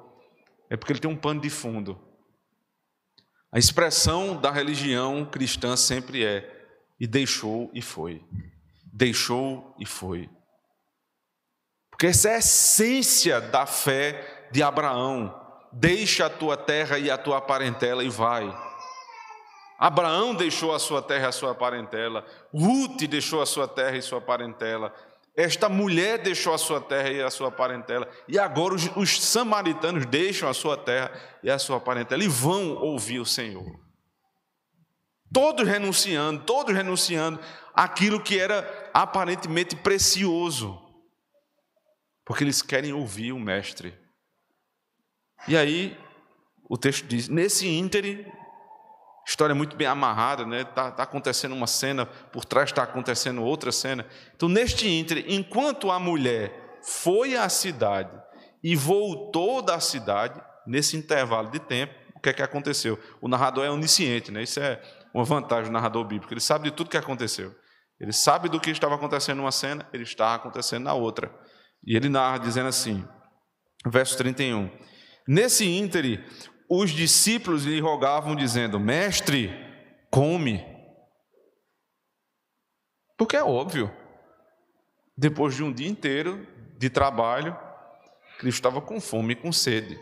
é porque ele tem um pano de fundo. A expressão da religião cristã sempre é: e deixou e foi. Deixou e foi. Porque essa é a essência da fé de Abraão. Deixa a tua terra e a tua parentela e vai. Abraão deixou a sua terra e a sua parentela, Ruth deixou a sua terra e sua parentela, Esta mulher deixou a sua terra e a sua parentela, e agora os, os samaritanos deixam a sua terra e a sua parentela e vão ouvir o Senhor. Todos renunciando, todos renunciando aquilo que era aparentemente precioso, porque eles querem ouvir o Mestre. E aí, o texto diz: nesse íntere, História muito bem amarrada, né? Tá, tá acontecendo uma cena, por trás está acontecendo outra cena. Então, neste íntere, enquanto a mulher foi à cidade e voltou da cidade, nesse intervalo de tempo, o que é que aconteceu? O narrador é onisciente, né? Isso é uma vantagem do narrador bíblico. Ele sabe de tudo que aconteceu. Ele sabe do que estava acontecendo numa cena, ele está acontecendo na outra. E ele narra dizendo assim, verso 31. Nesse íntere, os discípulos lhe rogavam, dizendo: Mestre, come. Porque é óbvio, depois de um dia inteiro de trabalho, Cristo estava com fome e com sede.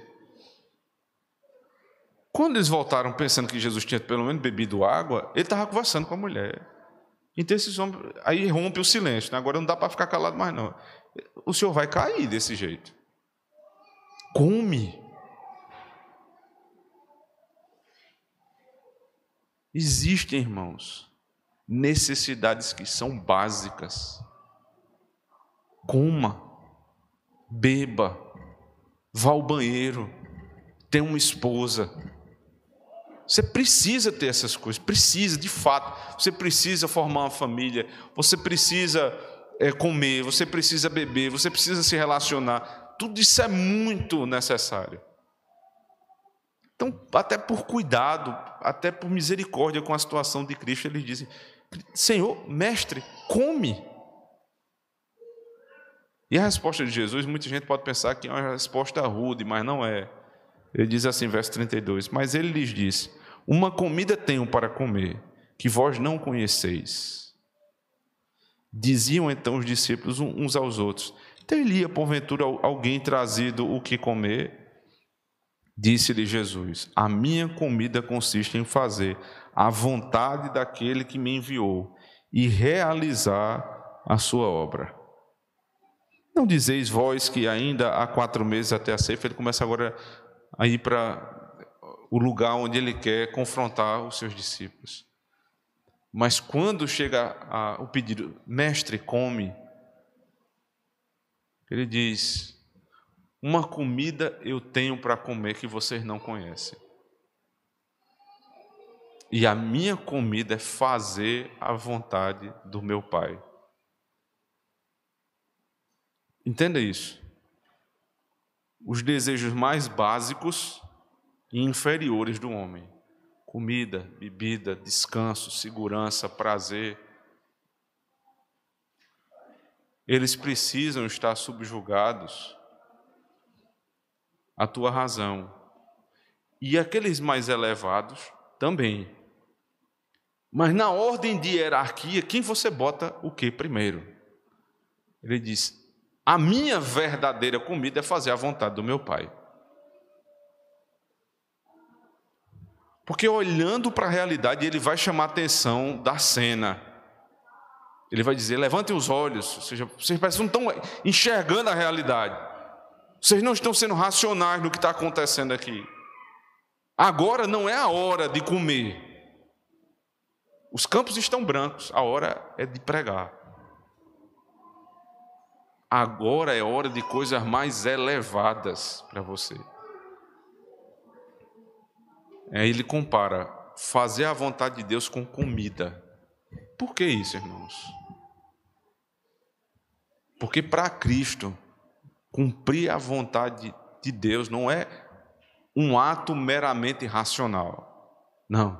Quando eles voltaram pensando que Jesus tinha pelo menos bebido água, ele estava conversando com a mulher. Então esses homens, aí rompe o silêncio, né? agora não dá para ficar calado mais não. O senhor vai cair desse jeito. Come. Existem, irmãos, necessidades que são básicas. Coma, beba, vá ao banheiro, tenha uma esposa. Você precisa ter essas coisas, precisa, de fato. Você precisa formar uma família, você precisa é, comer, você precisa beber, você precisa se relacionar. Tudo isso é muito necessário. Então, até por cuidado, até por misericórdia com a situação de Cristo, eles dizem: Senhor, mestre, come. E a resposta de Jesus, muita gente pode pensar que é uma resposta rude, mas não é. Ele diz assim, verso 32: Mas ele lhes disse: Uma comida tenho para comer, que vós não conheceis. Diziam então os discípulos uns aos outros: Teria porventura alguém trazido o que comer? Disse-lhe Jesus: A minha comida consiste em fazer a vontade daquele que me enviou e realizar a sua obra. Não dizeis vós que ainda há quatro meses até a ceifa, ele começa agora a ir para o lugar onde ele quer confrontar os seus discípulos. Mas quando chega a, o pedido, mestre, come, ele diz: uma comida eu tenho para comer que vocês não conhecem. E a minha comida é fazer a vontade do meu Pai. Entenda isso. Os desejos mais básicos e inferiores do homem: comida, bebida, descanso, segurança, prazer. Eles precisam estar subjugados a tua razão. E aqueles mais elevados também. Mas na ordem de hierarquia, quem você bota o que primeiro? Ele diz: A minha verdadeira comida é fazer a vontade do meu Pai. Porque olhando para a realidade, ele vai chamar a atenção da cena. Ele vai dizer: levantem os olhos, ou seja, vocês não estão enxergando a realidade. Vocês não estão sendo racionais no que está acontecendo aqui. Agora não é a hora de comer. Os campos estão brancos, a hora é de pregar. Agora é hora de coisas mais elevadas para você. Aí ele compara fazer a vontade de Deus com comida. Por que isso, irmãos? Porque para Cristo, Cumprir a vontade de Deus não é um ato meramente racional. Não.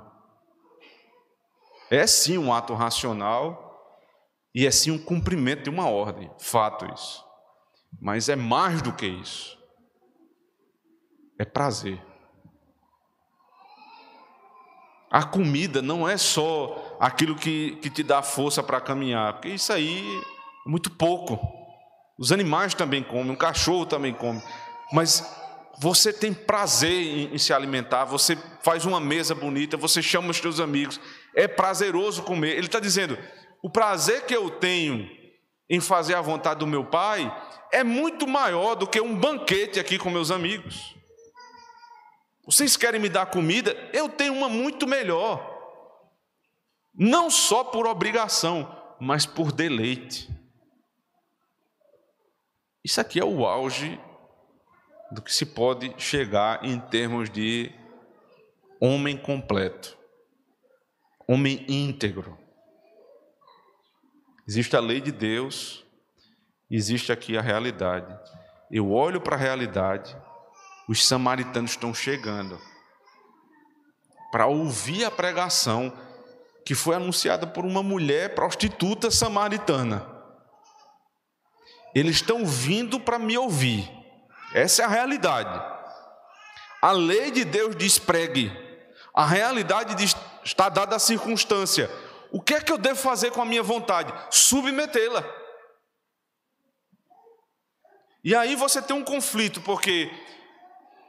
É sim um ato racional e é sim um cumprimento de uma ordem, fato isso. Mas é mais do que isso. É prazer. A comida não é só aquilo que, que te dá força para caminhar, porque isso aí é muito pouco. Os animais também comem, um cachorro também come. Mas você tem prazer em, em, se alimentar, você faz uma mesa bonita, você chama os seus amigos, é prazeroso comer. Ele está dizendo: o prazer que eu tenho em fazer a vontade do meu Pai é muito maior do que um banquete aqui com meus amigos. Vocês querem me dar comida? Eu tenho uma muito melhor. Não só por obrigação, mas por deleite. Isso aqui é o auge do que se pode chegar em termos de homem completo, homem íntegro. Existe a lei de Deus, existe aqui a realidade. Eu olho para a realidade, os samaritanos estão chegando para ouvir a pregação que foi anunciada por uma mulher prostituta samaritana. Eles estão vindo para me ouvir. Essa é a realidade. A lei de Deus diz pregue. A realidade diz, está dada a circunstância. O que é que eu devo fazer com a minha vontade? Submetê-la. E aí você tem um conflito, porque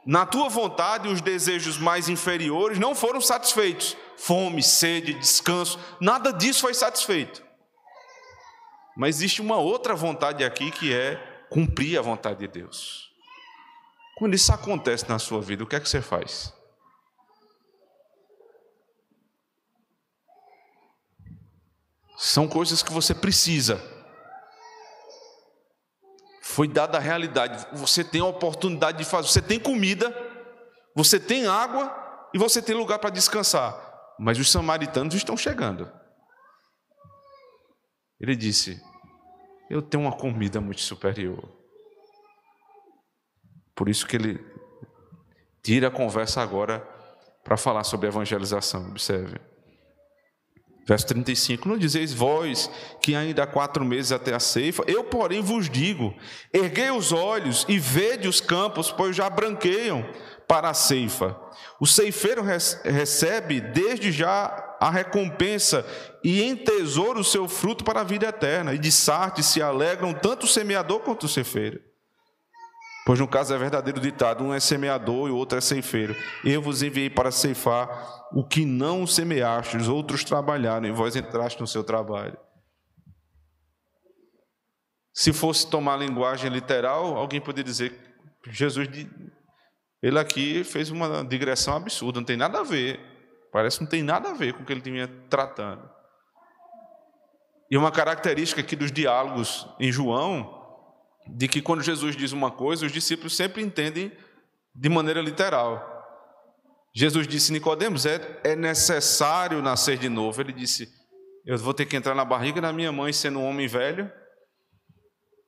na tua vontade os desejos mais inferiores não foram satisfeitos. Fome, sede, descanso, nada disso foi satisfeito. Mas existe uma outra vontade aqui que é cumprir a vontade de Deus. Quando isso acontece na sua vida, o que é que você faz? São coisas que você precisa. Foi dada a realidade. Você tem a oportunidade de fazer. Você tem comida, você tem água e você tem lugar para descansar. Mas os samaritanos estão chegando. Ele disse: Eu tenho uma comida muito superior. Por isso que ele tira a conversa agora para falar sobre evangelização. Observe. Verso 35: Não dizeis vós que ainda há quatro meses até a ceifa? Eu, porém, vos digo: erguei os olhos e vede os campos, pois já branqueiam para a ceifa. O ceifeiro recebe desde já a recompensa e em tesouro o seu fruto para a vida eterna. E de Sarte se alegram tanto o semeador quanto o ceifeiro. Pois no caso é verdadeiro ditado: um é semeador e o outro é ceifeiro. Eu vos enviei para ceifar o que não semeastes, outros trabalharam e vós entraste no seu trabalho. Se fosse tomar a linguagem literal, alguém poderia dizer Jesus, ele aqui fez uma digressão absurda, não tem nada a ver. Parece que não tem nada a ver com o que ele tinha tratando. E uma característica aqui dos diálogos em João de que quando Jesus diz uma coisa, os discípulos sempre entendem de maneira literal. Jesus disse Nicodemos, é, é necessário nascer de novo. Ele disse, eu vou ter que entrar na barriga da minha mãe sendo um homem velho.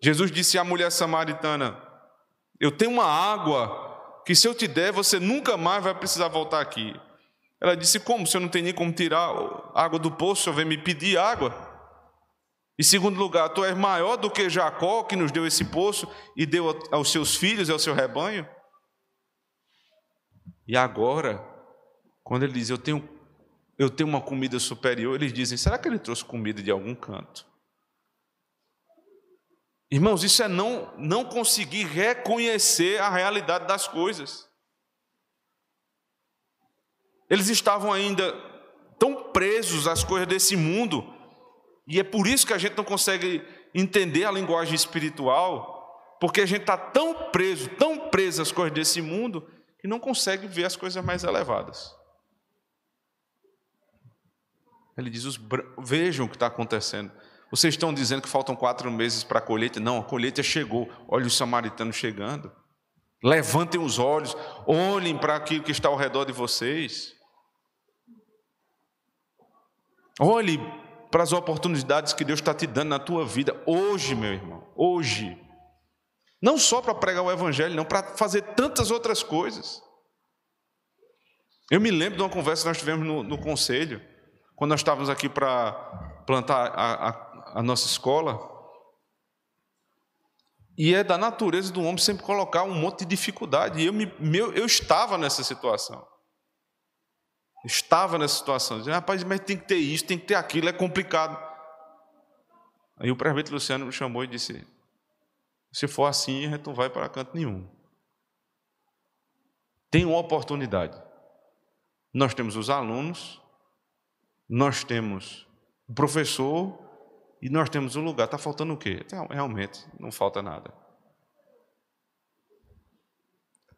Jesus disse à mulher samaritana, eu tenho uma água que se eu te der, você nunca mais vai precisar voltar aqui. Ela disse, como? Se eu não tenho nem como tirar água do poço, o senhor vem me pedir água? Em segundo lugar, tu és maior do que Jacó, que nos deu esse poço e deu aos seus filhos e ao seu rebanho? E agora, quando ele diz, eu tenho, eu tenho uma comida superior, eles dizem, será que ele trouxe comida de algum canto? Irmãos, isso é não, não conseguir reconhecer a realidade das coisas. Eles estavam ainda tão presos às coisas desse mundo e é por isso que a gente não consegue entender a linguagem espiritual, porque a gente está tão preso, tão preso às coisas desse mundo, que não consegue ver as coisas mais elevadas. Ele diz: os, vejam o que está acontecendo. Vocês estão dizendo que faltam quatro meses para a colheita? Não, a colheita chegou. Olha os samaritanos chegando. Levantem os olhos, olhem para aquilo que está ao redor de vocês. Olhe para as oportunidades que Deus está te dando na tua vida hoje, meu irmão, hoje. Não só para pregar o Evangelho, não, para fazer tantas outras coisas. Eu me lembro de uma conversa que nós tivemos no, no conselho, quando nós estávamos aqui para plantar a, a, a nossa escola. E é da natureza do homem sempre colocar um monte de dificuldade. E eu, me, meu, eu estava nessa situação estava nessa situação, dizendo, rapaz, mas tem que ter isso, tem que ter aquilo, é complicado. Aí o prefeito Luciano me chamou e disse: se for assim, gente não vai para canto nenhum. Tem uma oportunidade. Nós temos os alunos, nós temos o professor e nós temos um lugar, está faltando o quê? Realmente, não falta nada.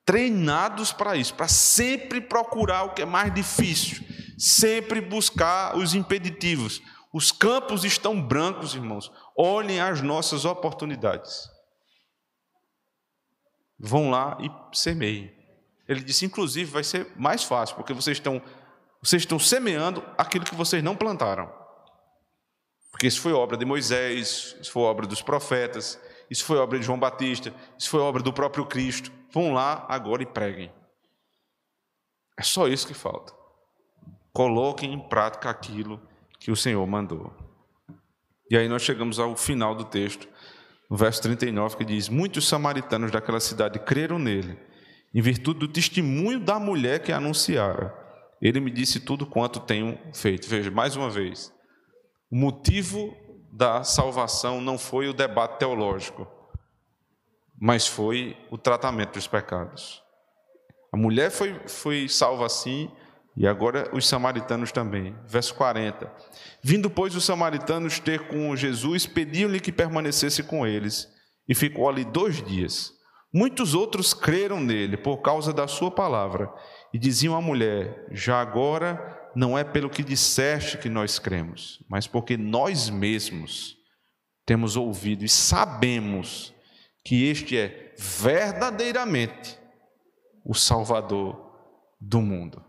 Treinados para isso, para sempre procurar o que é mais difícil, sempre buscar os impeditivos. Os campos estão brancos, irmãos. Olhem as nossas oportunidades. Vão lá e semeiem. Ele disse, inclusive, vai ser mais fácil, porque vocês estão, vocês estão semeando aquilo que vocês não plantaram. Porque isso foi obra de Moisés, isso foi obra dos profetas, isso foi obra de João Batista, isso foi obra do próprio Cristo. Vão lá agora e preguem. É só isso que falta. Coloquem em prática aquilo que o Senhor mandou. E aí nós chegamos ao final do texto, no verso 39, que diz: Muitos samaritanos daquela cidade creram nele, em virtude do testemunho da mulher que anunciara. Ele me disse tudo quanto tenho feito. Veja, mais uma vez, o motivo da salvação não foi o debate teológico, mas foi o tratamento dos pecados. A mulher foi, foi salva assim, e agora os samaritanos também. Verso 40. Vindo, pois, os samaritanos ter com Jesus, pediam-lhe que permanecesse com eles, e ficou ali dois dias. Muitos outros creram nele por causa da sua palavra, e diziam à mulher: Já agora não é pelo que disseste que nós cremos, mas porque nós mesmos temos ouvido e sabemos que este é verdadeiramente o Salvador do mundo.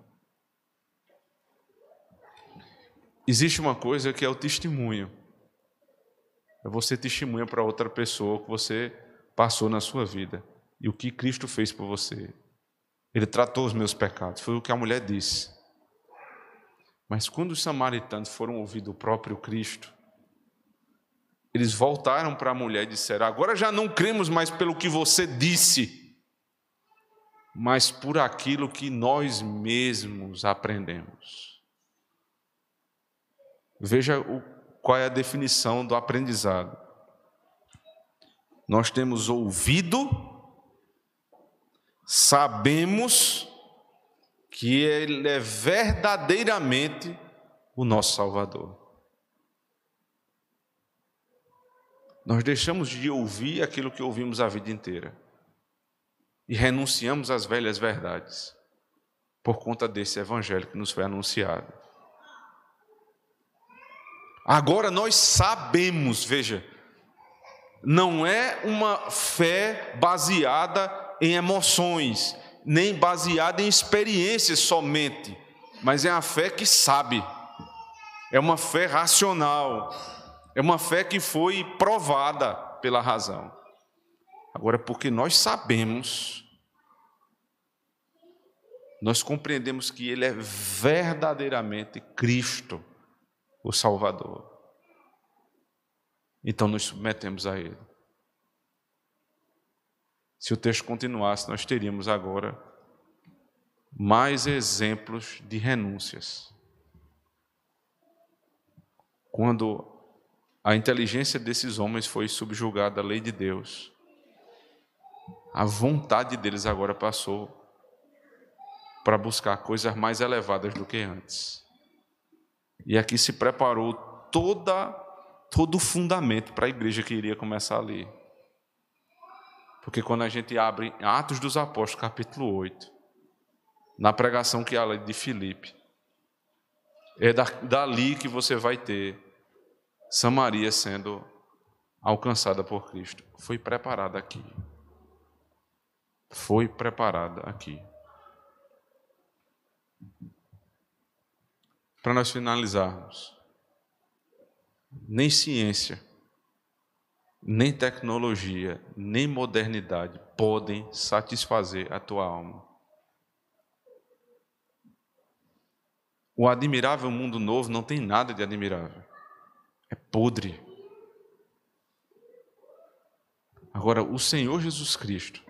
Existe uma coisa que é o testemunho. É você testemunha para outra pessoa que você passou na sua vida e o que Cristo fez por você. Ele tratou os meus pecados, foi o que a mulher disse. Mas quando os samaritanos foram ouvir do próprio Cristo, eles voltaram para a mulher e disseram: Agora já não cremos mais pelo que você disse, mas por aquilo que nós mesmos aprendemos. Veja o, qual é a definição do aprendizado. Nós temos ouvido, sabemos que Ele é verdadeiramente o nosso Salvador. Nós deixamos de ouvir aquilo que ouvimos a vida inteira e renunciamos às velhas verdades por conta desse evangelho que nos foi anunciado. Agora nós sabemos, veja, não é uma fé baseada em emoções, nem baseada em experiências somente, mas é a fé que sabe, é uma fé racional, é uma fé que foi provada pela razão. Agora, porque nós sabemos, nós compreendemos que Ele é verdadeiramente Cristo, o Salvador. Então nos submetemos a Ele. Se o texto continuasse, nós teríamos agora mais exemplos de renúncias. Quando a inteligência desses homens foi subjugada à lei de Deus, a vontade deles agora passou para buscar coisas mais elevadas do que antes. E aqui se preparou toda todo o fundamento para a igreja que iria começar ali. Porque quando a gente abre Atos dos Apóstolos, capítulo 8, na pregação que ela de Filipe, é dali que você vai ter Samaria sendo alcançada por Cristo. Foi preparada aqui. Foi preparada aqui. Para nós finalizarmos, nem ciência nem tecnologia, nem modernidade podem satisfazer a tua alma. O admirável mundo novo não tem nada de admirável. É podre. Agora, o Senhor Jesus Cristo,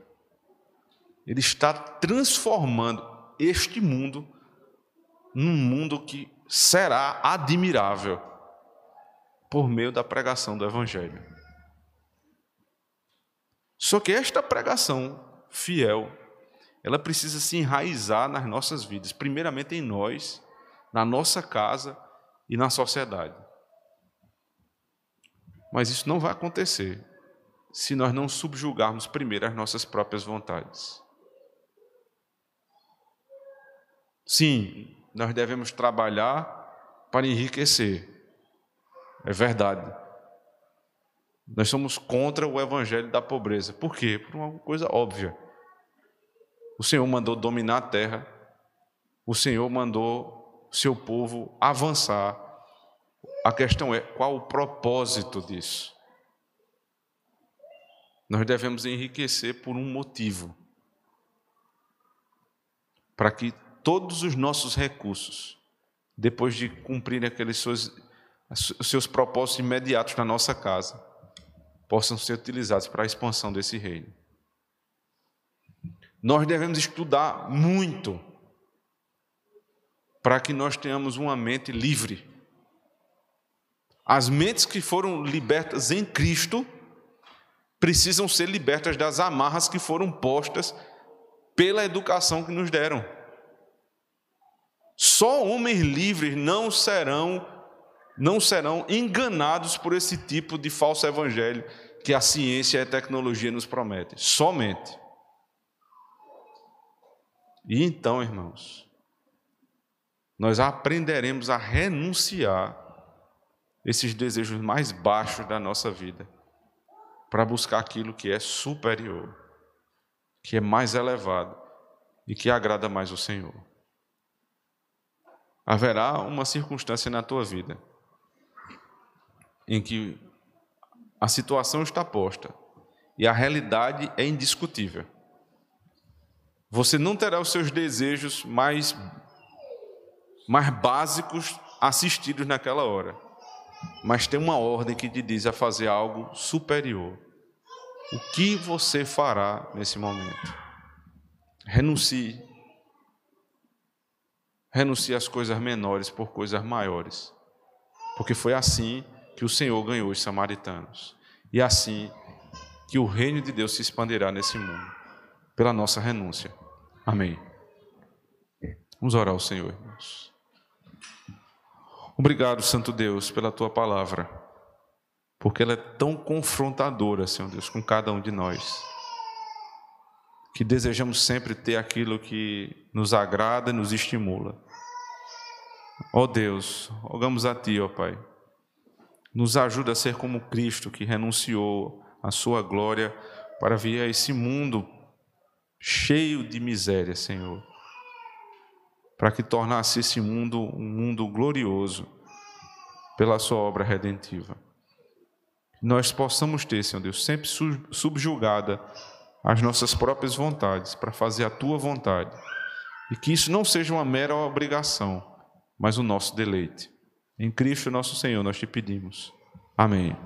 Ele está transformando este mundo num mundo que será admirável por meio da pregação do Evangelho. Só que esta pregação fiel, ela precisa se enraizar nas nossas vidas, primeiramente em nós, na nossa casa e na sociedade. Mas isso não vai acontecer se nós não subjugarmos primeiro as nossas próprias vontades. Sim, nós devemos trabalhar para enriquecer. É verdade. Nós somos contra o evangelho da pobreza. Por quê? Por uma coisa óbvia. O Senhor mandou dominar a terra. O Senhor mandou seu povo avançar. A questão é qual o propósito disso? Nós devemos enriquecer por um motivo. Para que todos os nossos recursos, depois de cumprir aqueles seus, os seus propósitos imediatos na nossa casa, possam ser utilizados para a expansão desse reino. Nós devemos estudar muito para que nós tenhamos uma mente livre. As mentes que foram libertas em Cristo precisam ser libertas das amarras que foram postas pela educação que nos deram. Só homens livres não serão não serão enganados por esse tipo de falso evangelho que a ciência e a tecnologia nos prometem. Somente. E então, irmãos, nós aprenderemos a renunciar esses desejos mais baixos da nossa vida para buscar aquilo que é superior, que é mais elevado e que agrada mais o Senhor. Haverá uma circunstância na tua vida em que a situação está posta e a realidade é indiscutível. Você não terá os seus desejos mais, mais básicos assistidos naquela hora, mas tem uma ordem que te diz a fazer algo superior. O que você fará nesse momento? Renuncie. Renuncie às coisas menores por coisas maiores. Porque foi assim que o Senhor ganhou os samaritanos. E assim que o reino de Deus se expandirá nesse mundo, pela nossa renúncia. Amém. Vamos orar ao Senhor, irmãos. Obrigado, Santo Deus, pela tua palavra, porque ela é tão confrontadora, Senhor Deus, com cada um de nós, que desejamos sempre ter aquilo que nos agrada e nos estimula. Ó oh Deus, rogamos a Ti, ó oh Pai nos ajuda a ser como Cristo, que renunciou à sua glória para vir a esse mundo cheio de miséria, Senhor. Para que tornasse esse mundo um mundo glorioso pela sua obra redentiva. Nós possamos ter, Senhor Deus, sempre subjugada as nossas próprias vontades para fazer a tua vontade. E que isso não seja uma mera obrigação, mas o nosso deleite. Em Cristo nosso Senhor nós te pedimos. Amém.